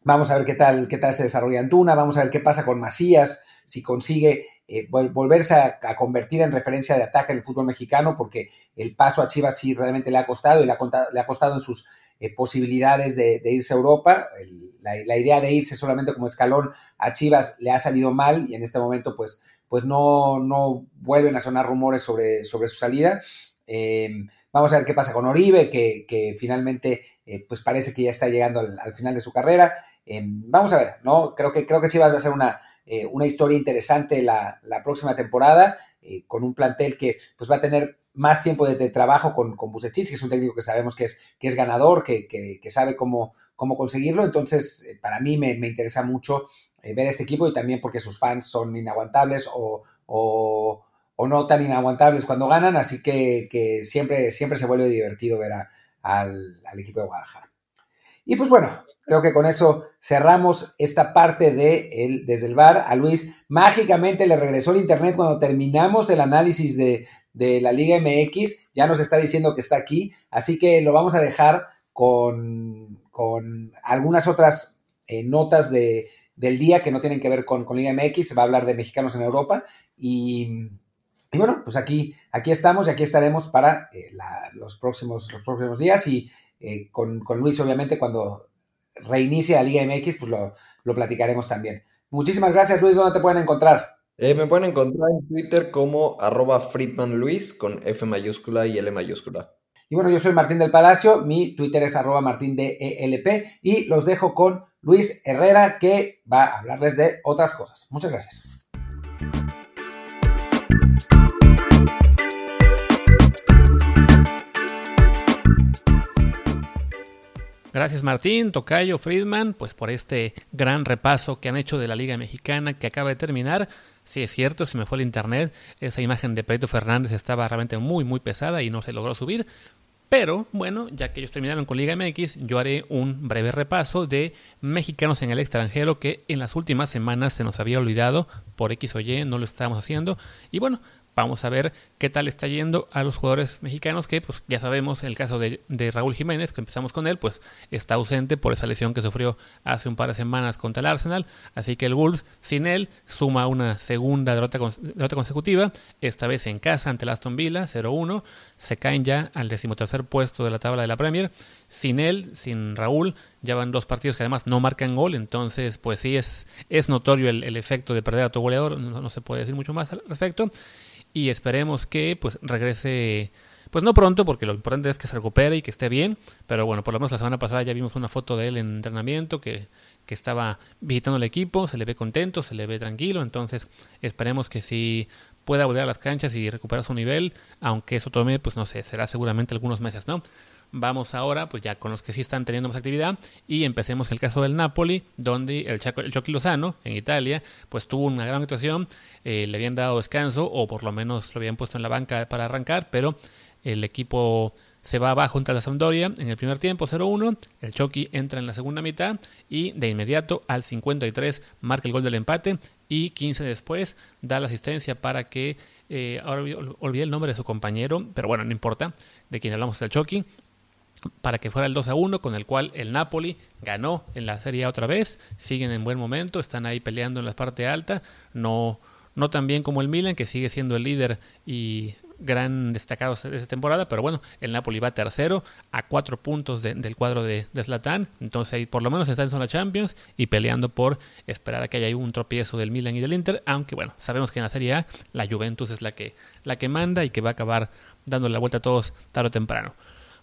Vamos a ver qué tal, qué tal se desarrolla Antuna, vamos a ver qué pasa con Macías, si consigue eh, volverse a, convertir en referencia de ataque en el fútbol mexicano, porque el paso a Chivas sí realmente le ha costado y le ha, le ha costado en sus eh, posibilidades de, irse a Europa. la, la, idea de irse solamente como escalón a Chivas le ha salido mal y en este momento pues pues no, no vuelven a sonar rumores sobre, sobre su salida. Em, vamos a ver qué pasa con Oribe, que, finalmente eh, pues parece que ya está llegando al, final de su carrera. Em, vamos a ver, ¿no? Creo que, creo que Chivas va a ser una, eh, una historia interesante la, próxima temporada. eh, con un plantel que pues va a tener más tiempo de, trabajo con, con que es un técnico que sabemos que es, que es ganador, que, que, sabe cómo, cómo conseguirlo. Entonces, para mí me, me interesa mucho ver este equipo y también porque sus fans son inaguantables o, o, o no tan inaguantables cuando ganan, así que, siempre, siempre se vuelve divertido ver al, equipo de Guadalajara. Y pues bueno, creo que con eso cerramos esta parte de desde el bar. A Luis mágicamente le regresó el internet cuando terminamos el análisis de, de la Liga MX, ya nos está diciendo que está aquí, así que lo vamos a dejar con, con algunas otras eh, notas de, del día que no tienen que ver con, con, Liga MX, se va a hablar de mexicanos en Europa y, y bueno, pues aquí, aquí estamos y aquí estaremos para eh, los, próximos, los próximos días y eh, con, con, Luis obviamente cuando reinicie la Liga MX pues lo, lo platicaremos también. Muchísimas gracias Luis, ¿dónde te pueden encontrar? Eh, me pueden encontrar en Twitter como arroba Friedman con F mayúscula y L mayúscula. Y bueno, yo soy Martín del Palacio, mi Twitter es arroba Martín de ELP y los dejo con Luis Herrera que va a hablarles de otras cosas. Muchas gracias. Gracias Martín, Tocayo, Friedman, pues por este gran repaso que han hecho de la Liga Mexicana que acaba de terminar. Sí, es cierto, se me fue el internet. Esa imagen de Pedro Fernández estaba realmente muy, muy pesada y no se logró subir. Pero bueno, ya que ellos terminaron con Liga MX, yo haré un breve repaso de mexicanos en el extranjero que en las últimas semanas se nos había olvidado por X o Y, no lo estábamos haciendo. Y bueno, Vamos a ver qué tal está yendo a los jugadores mexicanos que, pues ya sabemos, el caso de, Raúl Jiménez, que empezamos con él, pues está ausente por esa lesión que sufrió hace un par de semanas contra el Arsenal. Así que el Wolves, sin él, suma una segunda derrota, consecutiva, esta vez en casa ante el Aston Villa, 0-1. Se caen ya al decimotercer puesto de la tabla de la Premier. Sin él, sin Raúl, ya van dos partidos que además no marcan gol, entonces pues sí es, es notorio el, efecto de perder a tu goleador, no se puede decir mucho más al respecto y esperemos que pues regrese pues no pronto, porque lo importante es que se recupere y que esté bien, pero bueno, por lo menos la semana pasada ya vimos una foto de él en entrenamiento, que, que estaba visitando el equipo, se le ve contento, se le ve tranquilo, entonces esperemos que sí pueda volver a las canchas y recuperar su nivel, aunque eso tome, pues no sé, será seguramente algunos meses, ¿no? Vamos ahora, pues ya con los que sí están teniendo más actividad. Y empecemos el caso del Napoli, donde el, Chaco, el Chucky Lozano, en Italia, pues tuvo una gran actuación, eh, le habían dado descanso o por lo menos lo habían puesto en la banca para arrancar, pero el equipo se va abajo contra la Sampdoria en el primer tiempo 0-1, el Chucky entra en la segunda mitad y de inmediato al 53 marca el gol del empate y 15 después da la asistencia para que, eh, ahora olvidé el nombre de su compañero, pero bueno, no importa, de quien hablamos del Chucky, para que fuera el 2 a 1, con el cual el Napoli ganó en la Serie A otra vez. Siguen en buen momento, están ahí peleando en la parte alta. No, no tan bien como el Milan, que sigue siendo el líder y gran destacado de esta temporada, pero bueno, el Napoli va tercero a cuatro puntos del cuadro de, de Zlatan, entonces ahí por lo menos está en zona Champions y peleando por esperar a que haya un tropiezo del Milan y del Inter, aunque bueno, sabemos que en la Serie A la Juventus es la que, la que manda y que va a acabar dando la vuelta a todos tarde o temprano.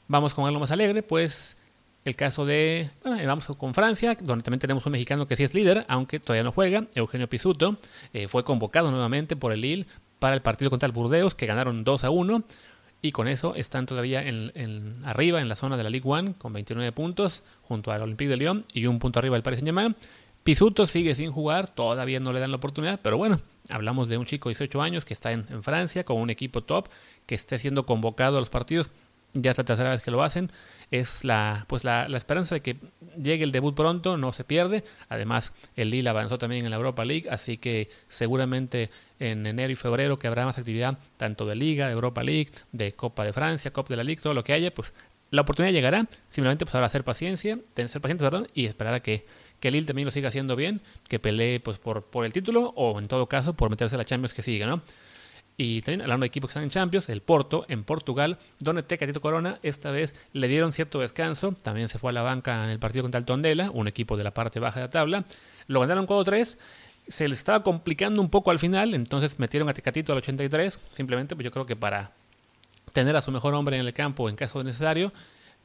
Vamos con algo más alegre, pues el caso de, bueno, vamos con Francia, donde también tenemos un mexicano que sí es líder, aunque todavía no juega, Eugenio Pisuto, eh, fue convocado nuevamente por el Lille para el partido contra el Burdeos, que ganaron 2 a 1, y con eso están todavía en, arriba en la zona de la Ligue 1 con 29 puntos, junto al Olympique de Lyon y un punto arriba del Paris Saint-Germain. Pisuto sigue sin jugar, todavía no le dan la oportunidad, pero bueno, hablamos de un chico de 18 años que está en, en Francia con un equipo top, que esté siendo convocado a los partidos ya es la tercera vez que lo hacen. Es la, pues la, esperanza de que llegue el debut pronto, no se pierde. Además, el Lille avanzó también en la Europa League, así que seguramente en enero y febrero que habrá más actividad, tanto de Liga, de Europa League, de Copa de Francia, Copa de la League, todo lo que haya, pues la oportunidad llegará. Simplemente pues habrá hacer paciencia, tener ser paciente, perdón, y esperar a que, que Lille también lo siga haciendo bien, que pelee pues por, por el título o en todo caso por meterse a la Champions que siga, ¿no? Y también hablando de equipos que están en Champions, el Porto en Portugal, donde Tecatito Corona esta vez le dieron cierto descanso. También se fue a la banca en el partido contra el Tondela, un equipo de la parte baja de la tabla. Lo ganaron 4-3. Se le estaba complicando un poco al final, entonces metieron a Tecatito al 83. Simplemente, pues yo creo que para tener a su mejor hombre en el campo en caso necesario.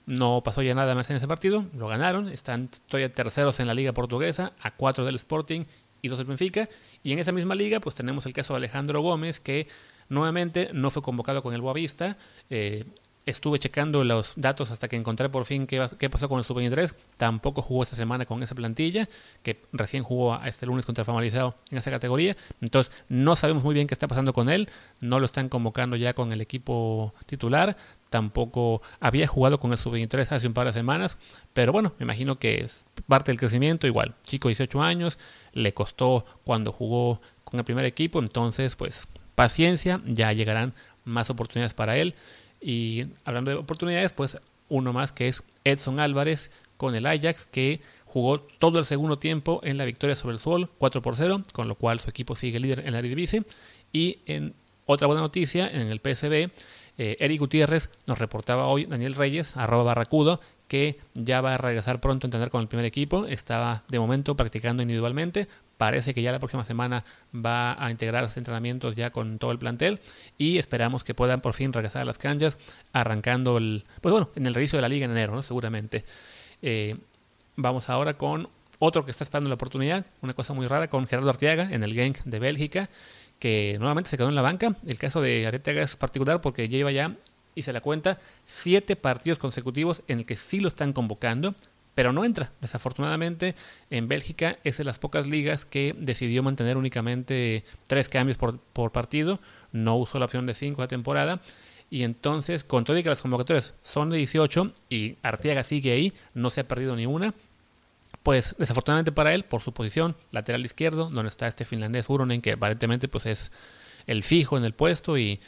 No pasó ya nada más en ese partido, lo ganaron, están todavía terceros en la liga portuguesa, a 4 del Sporting y dos del Benfica. Y en esa misma liga, pues tenemos el caso de Alejandro Gómez, que Nuevamente no fue convocado con el Boavista. Eh, estuve checando los datos hasta que encontré por fin qué, pasó con el Sub-23. Tampoco jugó esta semana con esa plantilla, que recién jugó este lunes contra el Formalizado en esa categoría. Entonces, no sabemos muy bien qué está pasando con él. No lo están convocando ya con el equipo titular. Tampoco había jugado con el Sub-23 hace un par de semanas. Pero bueno, me imagino que es parte del crecimiento. Igual, chico 18 años, le costó cuando jugó con el primer equipo. Entonces, pues paciencia, ya llegarán más oportunidades para él. Y hablando de oportunidades, pues uno más que es Edson Álvarez con el Ajax, que jugó todo el segundo tiempo en la victoria sobre el Sol, 4 por 0, con lo cual su equipo sigue líder en la Eredivisie. Y en otra buena noticia, en el PSB, eh, Eric Gutiérrez nos reportaba hoy, Daniel Reyes, arroba barracudo, que ya va a regresar pronto a entrenar con el primer equipo. Estaba de momento practicando individualmente, Parece que ya la próxima semana va a integrar los entrenamientos ya con todo el plantel y esperamos que puedan por fin regresar a las canchas, arrancando el, pues bueno, en el reinicio de la liga en enero, ¿no? seguramente. Eh, vamos ahora con otro que está esperando la oportunidad, una cosa muy rara, con Gerardo Arteaga en el Genk de Bélgica, que nuevamente se quedó en la banca. El caso de Arteaga es particular porque lleva ya, y se la cuenta, siete partidos consecutivos en el que sí lo están convocando pero no entra. Desafortunadamente, en Bélgica es de las pocas ligas que decidió mantener únicamente tres cambios por, partido, no usó la opción de cinco de temporada. Y entonces, con todo y que las convocatorias son de 18 y Arteaga sigue ahí, no se ha perdido ni una, pues desafortunadamente para él, por su posición, lateral izquierdo, donde está este finlandés Uronen, que aparentemente pues es el fijo en el puesto y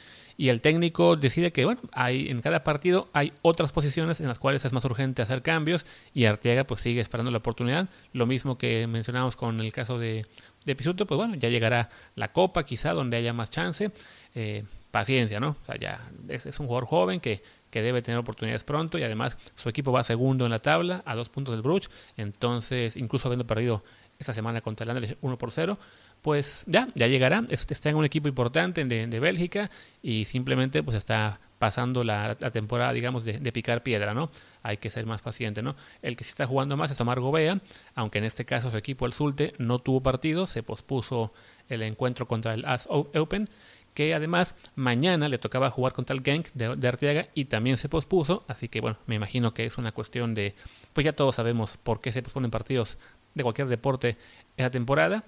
y el técnico decide que, bueno, hay, en cada partido hay otras posiciones en las cuales es más urgente hacer cambios y Arteaga pues sigue esperando la oportunidad. Lo mismo que mencionamos con el caso de, de Pisuto, pues bueno, ya llegará la Copa quizá donde haya más chance. Eh, paciencia, ¿no? O sea, ya es, un jugador joven que, que debe tener oportunidades pronto y además su equipo va segundo en la tabla a dos puntos del Bruch, entonces incluso habiendo perdido esta semana contra el Anderlecht 1 por 0, pues ya, ya llegará. Está en un equipo importante de, Bélgica y simplemente pues está pasando la, temporada, digamos, de, picar piedra, ¿no? Hay que ser más paciente, ¿no? El que sí está jugando más es Omar Gobea, aunque en este caso su equipo, el Zulte, no tuvo partido, se pospuso el encuentro contra el AS Open, que además mañana le tocaba jugar contra el Genk de, de, Arteaga y también se pospuso, así que bueno, me imagino que es una cuestión de, pues ya todos sabemos por qué se posponen partidos de cualquier deporte esa temporada,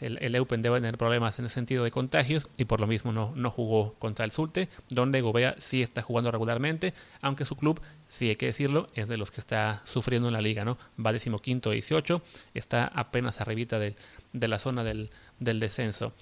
el, Eupen debe tener problemas en el sentido de contagios y por lo mismo no, no jugó contra el Sulte, donde Gobea sí está jugando regularmente, aunque su club, sí hay que decirlo, es de los que está sufriendo en la liga, ¿no? Va decimoquinto 18, está apenas arribita de, de la zona del descenso.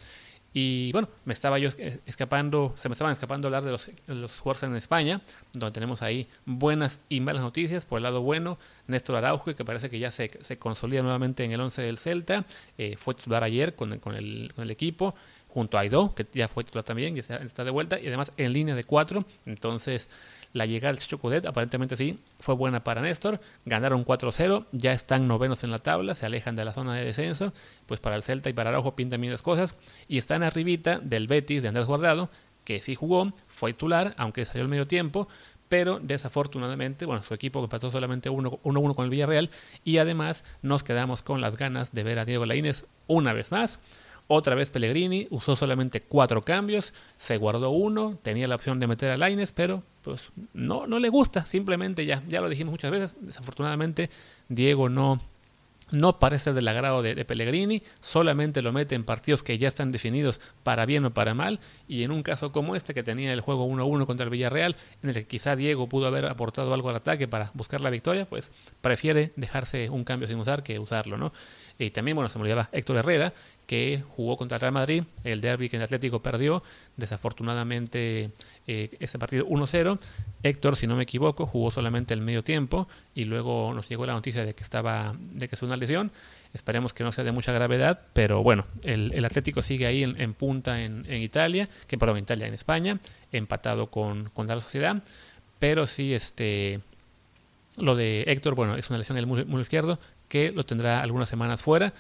Y bueno, me estaba yo escapando, se me estaban escapando hablar de los, los jugadores en España, donde tenemos ahí buenas y malas noticias. Por el lado bueno, Néstor Araujo, que parece que ya se, se consolida nuevamente en el 11 del Celta, eh, fue titular ayer con, con, el, con el equipo, junto a Aidó, que ya fue titular también, y está de vuelta, y además en línea de cuatro. Entonces, la llegada del Chicho Cudet, aparentemente sí, fue buena para Néstor. Ganaron 4-0, ya están novenos en la tabla, se alejan de la zona de descenso. Pues para el Celta y para Araujo pintan bien las cosas. Y están arribita del Betis de Andrés Guardado, que sí jugó, fue titular, aunque salió al medio tiempo. Pero desafortunadamente, bueno, su equipo empató solamente 1-1 con el Villarreal. Y además nos quedamos con las ganas de ver a Diego Laínez una vez más. Otra vez Pellegrini usó solamente cuatro cambios, se guardó uno, tenía la opción de meter a Laines, pero pues no, no le gusta, simplemente ya, ya lo dijimos muchas veces, desafortunadamente Diego no, no parece del agrado de, Pellegrini, solamente lo mete en partidos que ya están definidos para bien o para mal, y en un caso como este que tenía el juego 1-1 contra el Villarreal, en el que quizá Diego pudo haber aportado algo al ataque para buscar la victoria, pues prefiere dejarse un cambio sin usar que usarlo, ¿no? Y también, bueno, se me olvidaba Héctor Herrera, que jugó contra el Real Madrid, el derby que el Atlético perdió, desafortunadamente eh, ese partido 1-0. Héctor, si no me equivoco, jugó solamente el medio tiempo y luego nos llegó la noticia de que estaba, de que es una lesión. Esperemos que no sea de mucha gravedad, pero bueno, el, Atlético sigue ahí en, punta en, Italia, que perdón, en Italia, en España, empatado con, con la sociedad, pero sí, este, lo de Héctor, bueno, es una lesión en el muro izquierdo que lo tendrá algunas semanas fuera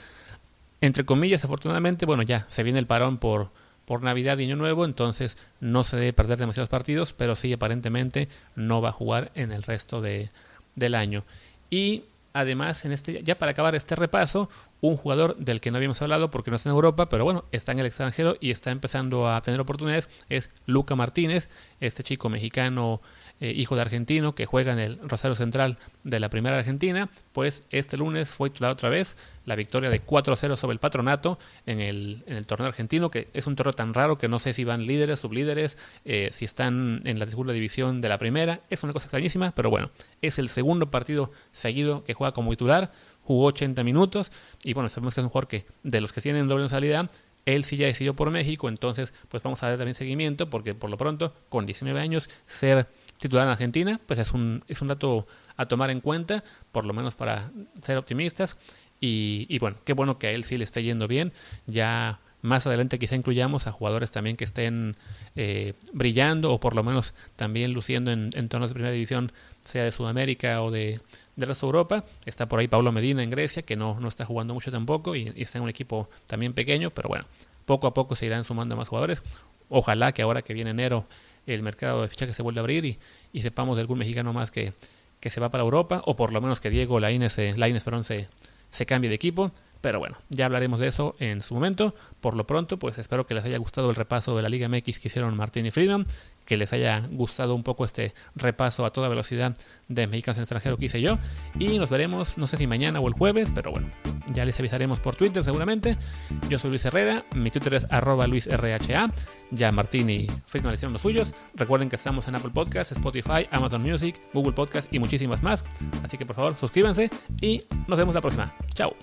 entre comillas, afortunadamente, bueno, ya se viene el parón por, por Navidad y Año Nuevo, entonces no se debe perder demasiados partidos, pero sí aparentemente no va a jugar en el resto de, del año. Y además, en este, ya para acabar este repaso, un jugador del que no habíamos hablado porque no está en Europa, pero bueno, está en el extranjero y está empezando a tener oportunidades, es Luca Martínez, este chico mexicano, eh, hijo de argentino, que juega en el Rosario Central de la Primera Argentina, pues este lunes fue titulado otra vez la victoria de 4-0 sobre el Patronato en el, torneo argentino, que es un torneo tan raro que no sé si van líderes, sublíderes, eh, si están en la segunda división de la primera, es una cosa extrañísima, pero bueno, es el segundo partido seguido que juega como titular, jugó 80 minutos y bueno, sabemos que es un jugador que de los que tienen doble salida, él sí ya decidió por México, entonces pues vamos a dar también seguimiento porque por lo pronto con 19 años ser titular en Argentina pues es un, es un dato a tomar en cuenta, por lo menos para ser optimistas y, bueno, qué bueno que a él sí le esté yendo bien, ya más adelante quizá incluyamos a jugadores también que estén eh, brillando o por lo menos también luciendo en, en torneos de primera división, sea de Sudamérica o de, del resto Europa. Está por ahí Pablo Medina en Grecia, que no, no está jugando mucho tampoco y, y, está en un equipo también pequeño, pero bueno, poco a poco se irán sumando más jugadores. Ojalá que ahora que viene enero el mercado de fichajes se vuelva a abrir y, y sepamos de algún mexicano más que, que, se va para Europa, o por lo menos que Diego Lainez, Lainez perdón, se, se cambie de equipo. Pero bueno, ya hablaremos de eso en su momento. Por lo pronto, pues espero que les haya gustado el repaso de la Liga MX que hicieron Martín y Friedman, que les haya gustado un poco este repaso a toda velocidad de mexicanos en extranjero que hice yo. Y nos veremos, no sé si mañana o el jueves, pero bueno, ya les avisaremos por Twitter seguramente. Yo soy Luis Herrera, mi Twitter es arroba luisrha. Ya Martín y Friedman hicieron los suyos. Recuerden que estamos en Apple Podcasts, Spotify, Amazon Music, Google Podcast y muchísimas más. Así que por favor suscríbanse y nos vemos la próxima. Chao.